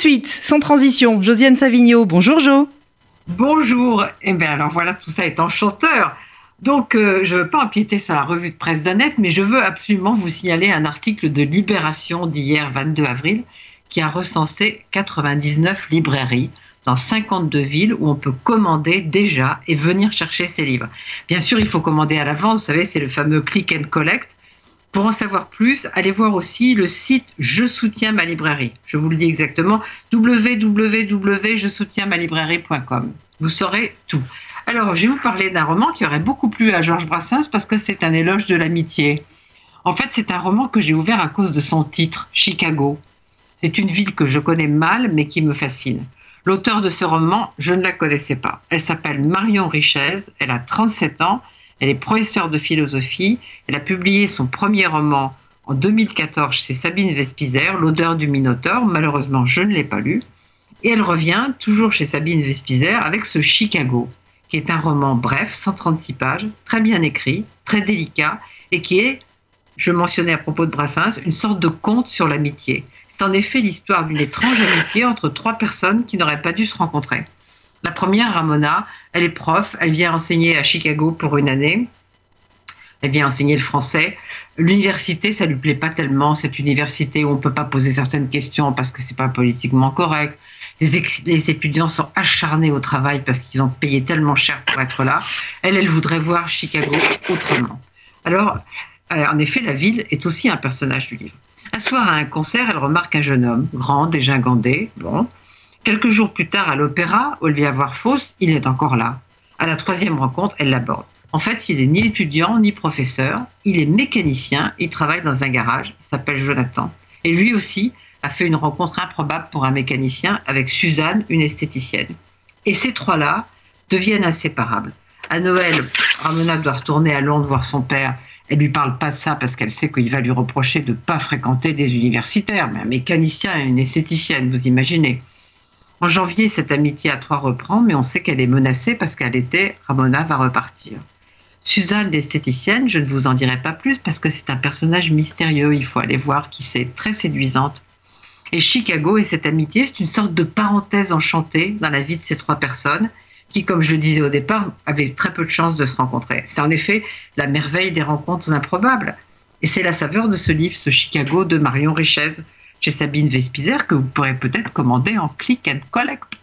suite, sans transition, Josiane Savigno. Bonjour Jo. Bonjour. Eh bien alors voilà, tout ça est enchanteur. Donc euh, je ne veux pas empiéter sur la revue de presse d'Annette, mais je veux absolument vous signaler un article de Libération d'hier 22 avril qui a recensé 99 librairies dans 52 villes où on peut commander déjà et venir chercher ses livres. Bien sûr, il faut commander à l'avance, vous savez, c'est le fameux click and collect. Pour en savoir plus, allez voir aussi le site Je soutiens ma librairie. Je vous le dis exactement, www.je-soutiens-ma-librairie.com. Vous saurez tout. Alors, je vais vous parler d'un roman qui aurait beaucoup plu à Georges Brassens parce que c'est un éloge de l'amitié. En fait, c'est un roman que j'ai ouvert à cause de son titre, Chicago. C'est une ville que je connais mal, mais qui me fascine. L'auteur de ce roman, je ne la connaissais pas. Elle s'appelle Marion Richez, elle a 37 ans, elle est professeure de philosophie, elle a publié son premier roman en 2014 chez Sabine Vespizer, L'odeur du Minotaure. Malheureusement, je ne l'ai pas lu. Et elle revient, toujours chez Sabine Vespizer, avec ce Chicago, qui est un roman bref, 136 pages, très bien écrit, très délicat, et qui est, je mentionnais à propos de Brassens, une sorte de conte sur l'amitié. C'est en effet l'histoire d'une étrange amitié entre trois personnes qui n'auraient pas dû se rencontrer. La première, Ramona, elle est prof, elle vient enseigner à Chicago pour une année. Elle vient enseigner le français. L'université, ça lui plaît pas tellement, cette université où on peut pas poser certaines questions parce que c'est pas politiquement correct. Les, les, étudiants sont acharnés au travail parce qu'ils ont payé tellement cher pour être là. Elle, elle voudrait voir Chicago autrement. Alors, euh, en effet, la ville est aussi un personnage du livre. Un soir à un concert, elle remarque un jeune homme, grand, déjà gandé. Bon. Quelques jours plus tard, à l'opéra, d'avoir fausse, il est encore là. À la troisième rencontre, elle l'aborde. En fait, il est ni étudiant ni professeur. Il est mécanicien. Il travaille dans un garage. S'appelle Jonathan. Et lui aussi a fait une rencontre improbable pour un mécanicien avec Suzanne, une esthéticienne. Et ces trois-là deviennent inséparables. À Noël, Ramona doit retourner à Londres voir son père elle lui parle pas de ça parce qu'elle sait qu'il va lui reprocher de ne pas fréquenter des universitaires, mais un mécanicien et une esthéticienne, vous imaginez. En janvier, cette amitié à trois reprend, mais on sait qu'elle est menacée parce qu'elle était Ramona va repartir. Suzanne, l'esthéticienne, je ne vous en dirai pas plus parce que c'est un personnage mystérieux, il faut aller voir qui c'est, très séduisante. Et Chicago et cette amitié, c'est une sorte de parenthèse enchantée dans la vie de ces trois personnes qui, comme je le disais au départ, avaient très peu de chances de se rencontrer. C'est en effet la merveille des rencontres improbables. Et c'est la saveur de ce livre, ce Chicago de Marion Richez, chez Sabine Vespizer, que vous pourrez peut-être commander en click and collect.